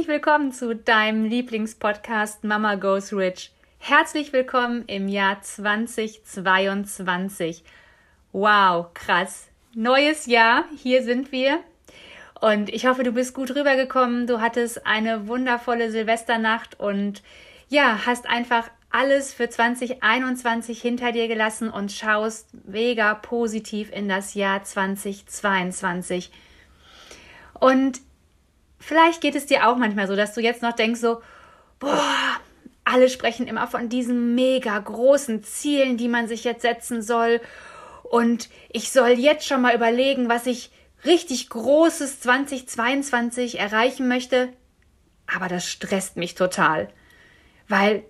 Herzlich willkommen zu deinem Lieblingspodcast Mama Goes Rich. Herzlich willkommen im Jahr 2022. Wow, krass. Neues Jahr, hier sind wir. Und ich hoffe, du bist gut rübergekommen. Du hattest eine wundervolle Silvesternacht und ja, hast einfach alles für 2021 hinter dir gelassen und schaust mega positiv in das Jahr 2022. Und Vielleicht geht es dir auch manchmal so, dass du jetzt noch denkst so, boah, alle sprechen immer von diesen mega großen Zielen, die man sich jetzt setzen soll. Und ich soll jetzt schon mal überlegen, was ich richtig Großes 2022 erreichen möchte. Aber das stresst mich total. Weil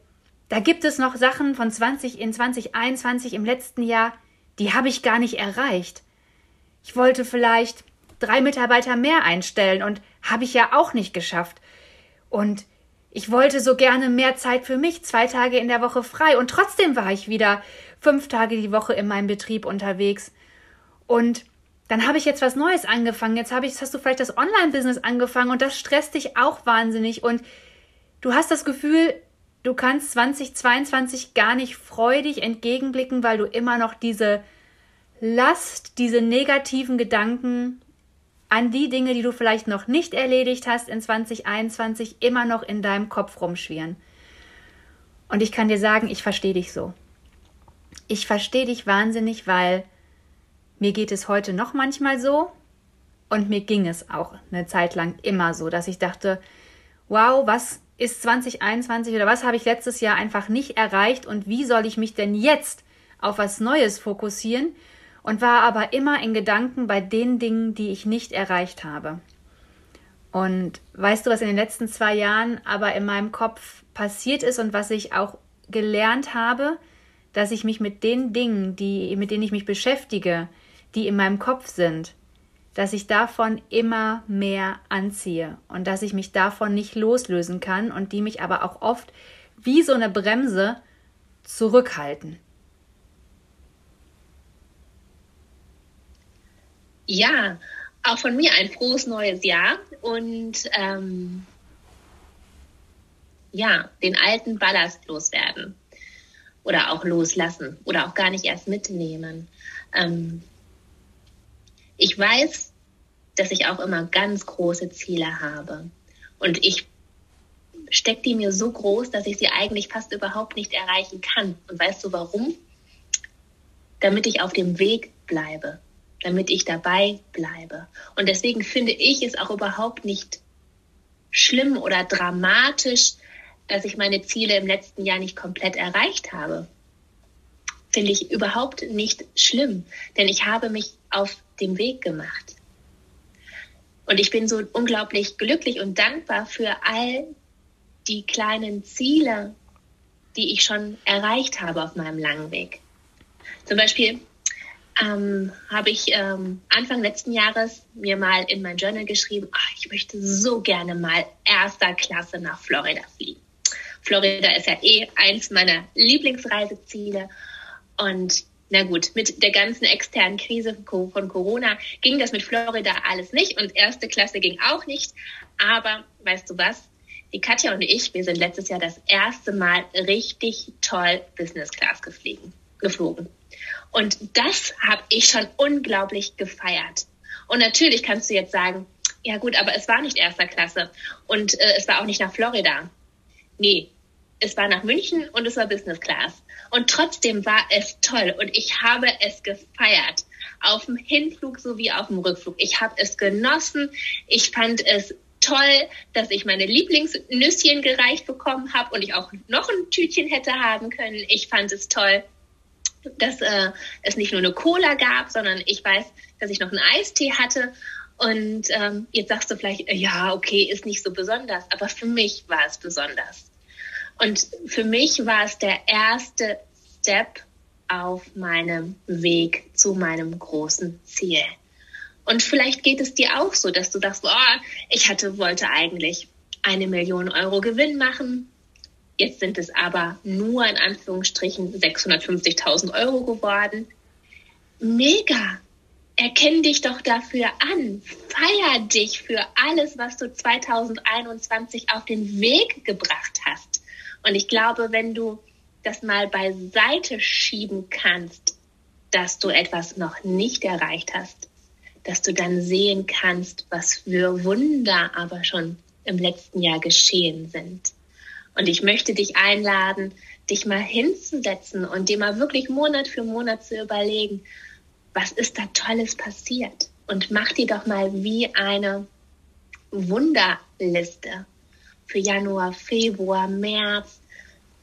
da gibt es noch Sachen von 20 in 2021 im letzten Jahr, die habe ich gar nicht erreicht. Ich wollte vielleicht drei Mitarbeiter mehr einstellen und habe ich ja auch nicht geschafft. Und ich wollte so gerne mehr Zeit für mich, zwei Tage in der Woche frei. Und trotzdem war ich wieder fünf Tage die Woche in meinem Betrieb unterwegs. Und dann habe ich jetzt was Neues angefangen. Jetzt habe ich, hast du vielleicht das Online-Business angefangen und das stresst dich auch wahnsinnig. Und du hast das Gefühl, du kannst 2022 gar nicht freudig entgegenblicken, weil du immer noch diese Last, diese negativen Gedanken an die Dinge, die du vielleicht noch nicht erledigt hast in 2021, immer noch in deinem Kopf rumschwirren. Und ich kann dir sagen, ich verstehe dich so. Ich verstehe dich wahnsinnig, weil mir geht es heute noch manchmal so und mir ging es auch eine Zeit lang immer so, dass ich dachte, wow, was ist 2021 oder was habe ich letztes Jahr einfach nicht erreicht und wie soll ich mich denn jetzt auf was Neues fokussieren? Und war aber immer in Gedanken bei den Dingen, die ich nicht erreicht habe. Und weißt du, was in den letzten zwei Jahren aber in meinem Kopf passiert ist und was ich auch gelernt habe, dass ich mich mit den Dingen, die, mit denen ich mich beschäftige, die in meinem Kopf sind, dass ich davon immer mehr anziehe und dass ich mich davon nicht loslösen kann und die mich aber auch oft wie so eine Bremse zurückhalten. Ja, auch von mir ein frohes neues Jahr und ähm, ja, den alten Ballast loswerden oder auch loslassen oder auch gar nicht erst mitnehmen. Ähm, ich weiß, dass ich auch immer ganz große Ziele habe und ich stecke die mir so groß, dass ich sie eigentlich fast überhaupt nicht erreichen kann. Und weißt du warum? Damit ich auf dem Weg bleibe damit ich dabei bleibe. Und deswegen finde ich es auch überhaupt nicht schlimm oder dramatisch, dass ich meine Ziele im letzten Jahr nicht komplett erreicht habe. Finde ich überhaupt nicht schlimm, denn ich habe mich auf dem Weg gemacht. Und ich bin so unglaublich glücklich und dankbar für all die kleinen Ziele, die ich schon erreicht habe auf meinem langen Weg. Zum Beispiel ähm, habe ich ähm, Anfang letzten Jahres mir mal in mein Journal geschrieben, ach, ich möchte so gerne mal erster Klasse nach Florida fliegen. Florida ist ja eh eins meiner Lieblingsreiseziele und na gut, mit der ganzen externen Krise von Corona ging das mit Florida alles nicht und erste Klasse ging auch nicht. Aber weißt du was? Die Katja und ich, wir sind letztes Jahr das erste Mal richtig toll Business Class geflogen. Geflogen. Und das habe ich schon unglaublich gefeiert. Und natürlich kannst du jetzt sagen, ja gut, aber es war nicht erster Klasse und äh, es war auch nicht nach Florida. Nee, es war nach München und es war Business Class. Und trotzdem war es toll und ich habe es gefeiert. Auf dem Hinflug sowie auf dem Rückflug. Ich habe es genossen. Ich fand es toll, dass ich meine Lieblingsnüsschen gereicht bekommen habe und ich auch noch ein Tütchen hätte haben können. Ich fand es toll. Dass äh, es nicht nur eine Cola gab, sondern ich weiß, dass ich noch einen Eistee hatte. Und ähm, jetzt sagst du vielleicht, äh, ja, okay, ist nicht so besonders, aber für mich war es besonders. Und für mich war es der erste Step auf meinem Weg zu meinem großen Ziel. Und vielleicht geht es dir auch so, dass du sagst, oh, ich hatte, wollte eigentlich eine Million Euro Gewinn machen. Jetzt sind es aber nur in Anführungsstrichen 650.000 Euro geworden. Mega! Erkenn dich doch dafür an. Feier dich für alles, was du 2021 auf den Weg gebracht hast. Und ich glaube, wenn du das mal beiseite schieben kannst, dass du etwas noch nicht erreicht hast, dass du dann sehen kannst, was für Wunder aber schon im letzten Jahr geschehen sind. Und ich möchte dich einladen, dich mal hinzusetzen und dir mal wirklich Monat für Monat zu überlegen, was ist da Tolles passiert? Und mach dir doch mal wie eine Wunderliste für Januar, Februar, März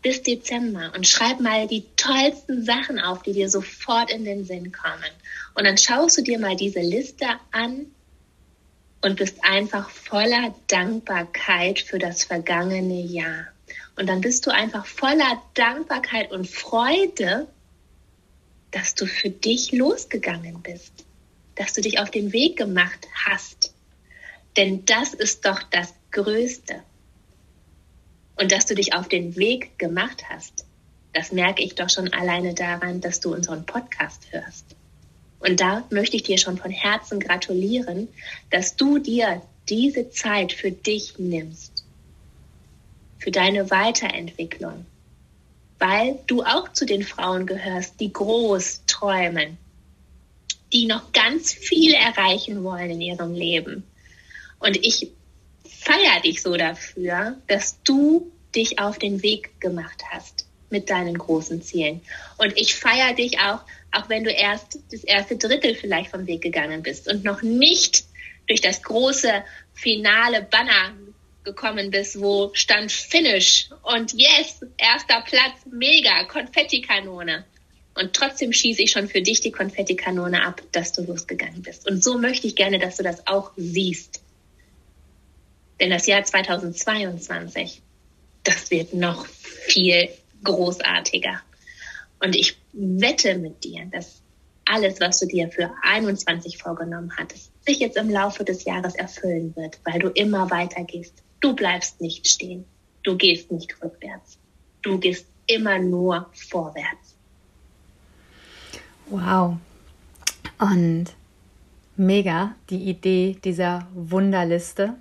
bis Dezember und schreib mal die tollsten Sachen auf, die dir sofort in den Sinn kommen. Und dann schaust du dir mal diese Liste an und bist einfach voller Dankbarkeit für das vergangene Jahr. Und dann bist du einfach voller Dankbarkeit und Freude, dass du für dich losgegangen bist, dass du dich auf den Weg gemacht hast. Denn das ist doch das Größte. Und dass du dich auf den Weg gemacht hast, das merke ich doch schon alleine daran, dass du unseren Podcast hörst. Und da möchte ich dir schon von Herzen gratulieren, dass du dir diese Zeit für dich nimmst, für deine Weiterentwicklung, weil du auch zu den Frauen gehörst, die groß träumen, die noch ganz viel erreichen wollen in ihrem Leben. Und ich feiere dich so dafür, dass du dich auf den Weg gemacht hast mit deinen großen Zielen. Und ich feiere dich auch, auch wenn du erst das erste Drittel vielleicht vom Weg gegangen bist und noch nicht durch das große finale Banner gekommen bist, wo stand Finish und yes, erster Platz, mega, Konfettikanone. Und trotzdem schieße ich schon für dich die Konfettikanone ab, dass du losgegangen bist. Und so möchte ich gerne, dass du das auch siehst. Denn das Jahr 2022, das wird noch viel großartiger. Und ich wette mit dir, dass alles, was du dir für 21 vorgenommen hattest, sich jetzt im Laufe des Jahres erfüllen wird, weil du immer weiter gehst. Du bleibst nicht stehen. Du gehst nicht rückwärts. Du gehst immer nur vorwärts. Wow. Und mega die Idee dieser Wunderliste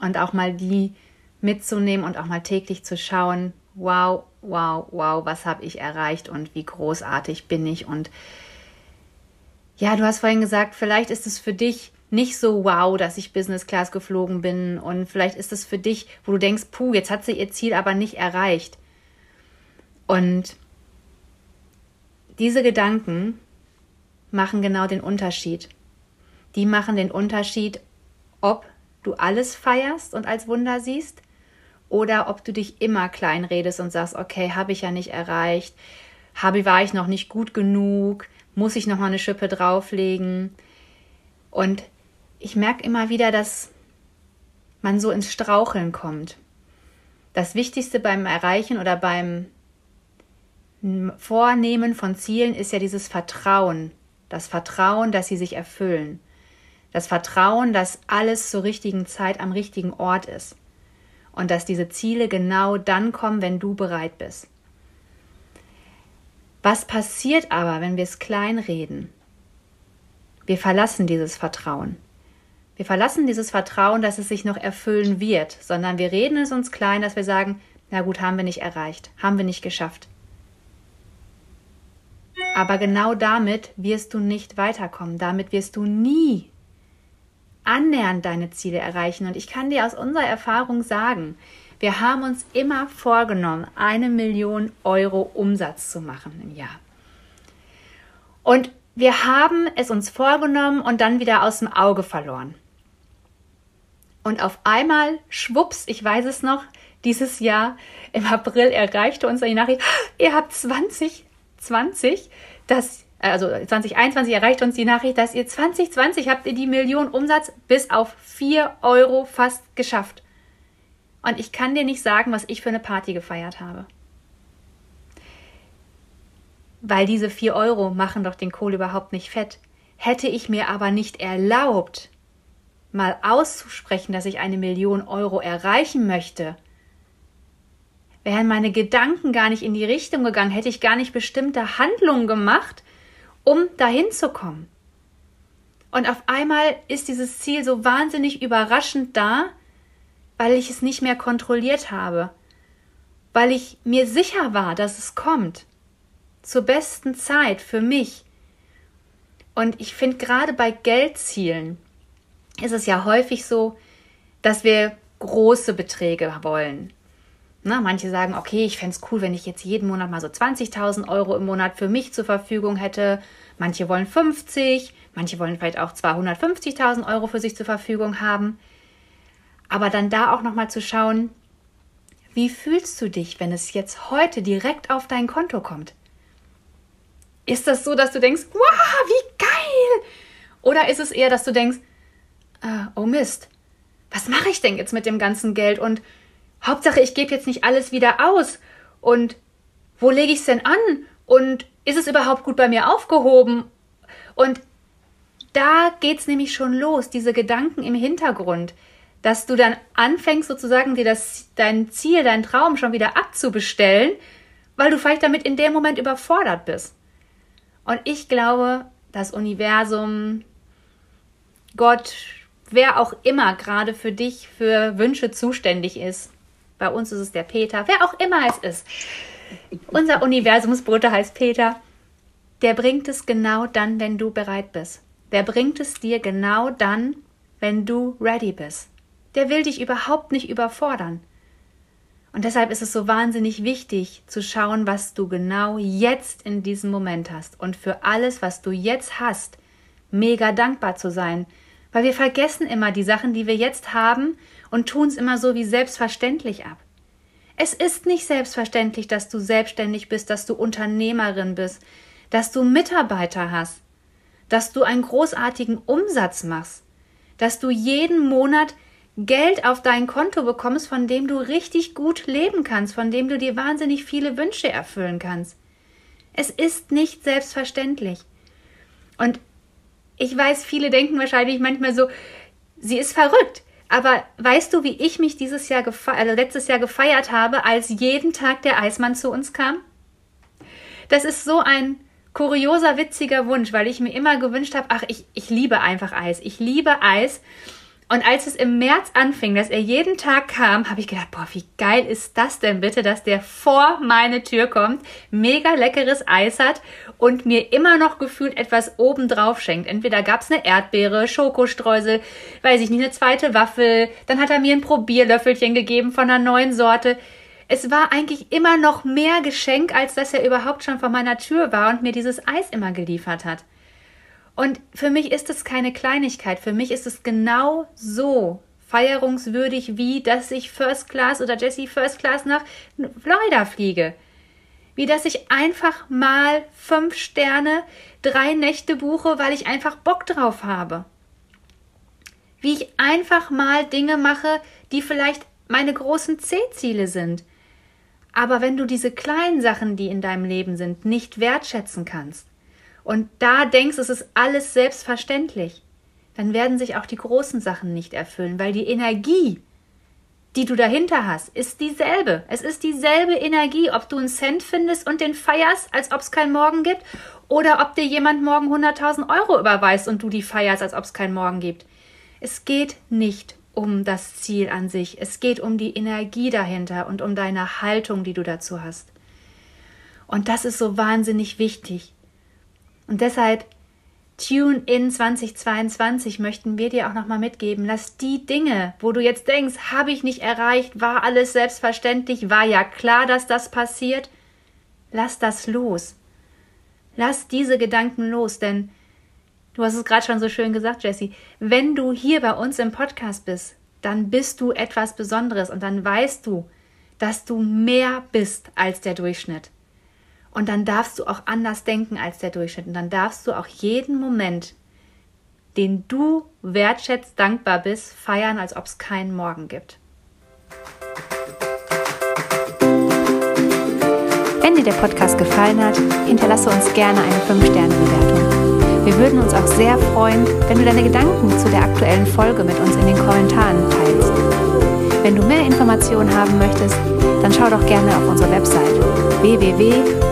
und auch mal die mitzunehmen und auch mal täglich zu schauen, wow, wow, wow, was habe ich erreicht und wie großartig bin ich. Und ja, du hast vorhin gesagt, vielleicht ist es für dich nicht so wow, dass ich Business Class geflogen bin und vielleicht ist es für dich, wo du denkst, puh, jetzt hat sie ihr Ziel aber nicht erreicht. Und diese Gedanken machen genau den Unterschied. Die machen den Unterschied, ob du alles feierst und als Wunder siehst oder ob du dich immer klein redest und sagst, okay, habe ich ja nicht erreicht, habe war ich noch nicht gut genug, muss ich noch mal eine Schippe drauflegen. Und ich merke immer wieder, dass man so ins Straucheln kommt. Das Wichtigste beim Erreichen oder beim Vornehmen von Zielen ist ja dieses Vertrauen. Das Vertrauen, dass sie sich erfüllen. Das Vertrauen, dass alles zur richtigen Zeit am richtigen Ort ist und dass diese Ziele genau dann kommen, wenn du bereit bist. Was passiert aber, wenn wir es kleinreden? Wir verlassen dieses Vertrauen. Wir verlassen dieses Vertrauen, dass es sich noch erfüllen wird, sondern wir reden es uns klein, dass wir sagen, na gut, haben wir nicht erreicht, haben wir nicht geschafft. Aber genau damit wirst du nicht weiterkommen, damit wirst du nie annähernd deine Ziele erreichen. Und ich kann dir aus unserer Erfahrung sagen, wir haben uns immer vorgenommen, eine Million Euro Umsatz zu machen im Jahr. Und wir haben es uns vorgenommen und dann wieder aus dem Auge verloren. Und auf einmal, schwupps, ich weiß es noch, dieses Jahr im April erreichte uns die Nachricht, ihr habt 20 2020, dass also 2021 erreicht uns die Nachricht, dass ihr 2020 habt ihr die Million Umsatz bis auf 4 Euro fast geschafft. Und ich kann dir nicht sagen, was ich für eine Party gefeiert habe. Weil diese 4 Euro machen doch den Kohl überhaupt nicht fett. Hätte ich mir aber nicht erlaubt, mal auszusprechen, dass ich eine Million Euro erreichen möchte, wären meine Gedanken gar nicht in die Richtung gegangen, hätte ich gar nicht bestimmte Handlungen gemacht, um dahin zu kommen. Und auf einmal ist dieses Ziel so wahnsinnig überraschend da, weil ich es nicht mehr kontrolliert habe, weil ich mir sicher war, dass es kommt, zur besten Zeit für mich. Und ich finde gerade bei Geldzielen ist es ja häufig so, dass wir große Beträge wollen. Na, manche sagen, okay, ich fände es cool, wenn ich jetzt jeden Monat mal so 20.000 Euro im Monat für mich zur Verfügung hätte. Manche wollen 50, manche wollen vielleicht auch 250.000 Euro für sich zur Verfügung haben. Aber dann da auch nochmal zu schauen, wie fühlst du dich, wenn es jetzt heute direkt auf dein Konto kommt? Ist das so, dass du denkst, wow, wie geil? Oder ist es eher, dass du denkst, äh, oh Mist, was mache ich denn jetzt mit dem ganzen Geld und Hauptsache, ich gebe jetzt nicht alles wieder aus. Und wo lege ich es denn an? Und ist es überhaupt gut bei mir aufgehoben? Und da geht es nämlich schon los, diese Gedanken im Hintergrund, dass du dann anfängst sozusagen dir das, dein Ziel, dein Traum schon wieder abzubestellen, weil du vielleicht damit in dem Moment überfordert bist. Und ich glaube, das Universum, Gott, wer auch immer gerade für dich für Wünsche zuständig ist, bei uns ist es der Peter, wer auch immer es ist. Unser Universumsbruder heißt Peter. Der bringt es genau dann, wenn du bereit bist. Der bringt es dir genau dann, wenn du ready bist. Der will dich überhaupt nicht überfordern. Und deshalb ist es so wahnsinnig wichtig zu schauen, was du genau jetzt in diesem Moment hast und für alles, was du jetzt hast, mega dankbar zu sein, weil wir vergessen immer die Sachen, die wir jetzt haben und tun es immer so wie selbstverständlich ab. Es ist nicht selbstverständlich, dass du selbstständig bist, dass du Unternehmerin bist, dass du Mitarbeiter hast, dass du einen großartigen Umsatz machst, dass du jeden Monat Geld auf dein Konto bekommst, von dem du richtig gut leben kannst, von dem du dir wahnsinnig viele Wünsche erfüllen kannst. Es ist nicht selbstverständlich. Und ich weiß, viele denken wahrscheinlich manchmal so, sie ist verrückt. Aber weißt du, wie ich mich dieses Jahr also letztes Jahr gefeiert habe, als jeden Tag der Eismann zu uns kam? Das ist so ein kurioser, witziger Wunsch, weil ich mir immer gewünscht habe, ach, ich, ich liebe einfach Eis. Ich liebe Eis. Und als es im März anfing, dass er jeden Tag kam, habe ich gedacht, boah, wie geil ist das denn bitte, dass der vor meine Tür kommt, mega leckeres Eis hat und mir immer noch gefühlt etwas obendrauf schenkt. Entweder gab's eine Erdbeere, Schokostreusel, weiß ich nicht, eine zweite Waffel, dann hat er mir ein Probierlöffelchen gegeben von einer neuen Sorte. Es war eigentlich immer noch mehr Geschenk, als dass er überhaupt schon vor meiner Tür war und mir dieses Eis immer geliefert hat. Und für mich ist es keine Kleinigkeit. Für mich ist es genau so feierungswürdig, wie dass ich First Class oder Jesse First Class nach Florida fliege. Wie dass ich einfach mal fünf Sterne, drei Nächte buche, weil ich einfach Bock drauf habe. Wie ich einfach mal Dinge mache, die vielleicht meine großen C-Ziele sind. Aber wenn du diese kleinen Sachen, die in deinem Leben sind, nicht wertschätzen kannst, und da denkst, es ist alles selbstverständlich, dann werden sich auch die großen Sachen nicht erfüllen, weil die Energie, die du dahinter hast, ist dieselbe. Es ist dieselbe Energie, ob du einen Cent findest und den feierst, als ob es keinen Morgen gibt, oder ob dir jemand morgen 100.000 Euro überweist und du die feierst, als ob es keinen Morgen gibt. Es geht nicht um das Ziel an sich. Es geht um die Energie dahinter und um deine Haltung, die du dazu hast. Und das ist so wahnsinnig wichtig. Und deshalb Tune in 2022 möchten wir dir auch nochmal mitgeben. Lass die Dinge, wo du jetzt denkst, habe ich nicht erreicht, war alles selbstverständlich, war ja klar, dass das passiert. Lass das los. Lass diese Gedanken los, denn du hast es gerade schon so schön gesagt, Jessie. Wenn du hier bei uns im Podcast bist, dann bist du etwas Besonderes und dann weißt du, dass du mehr bist als der Durchschnitt. Und dann darfst du auch anders denken als der Durchschnitt. Und dann darfst du auch jeden Moment, den du wertschätzt, dankbar bist, feiern, als ob es keinen Morgen gibt. Wenn dir der Podcast gefallen hat, hinterlasse uns gerne eine 5-Sterne-Bewertung. Wir würden uns auch sehr freuen, wenn du deine Gedanken zu der aktuellen Folge mit uns in den Kommentaren teilst. Wenn du mehr Informationen haben möchtest, dann schau doch gerne auf unsere Website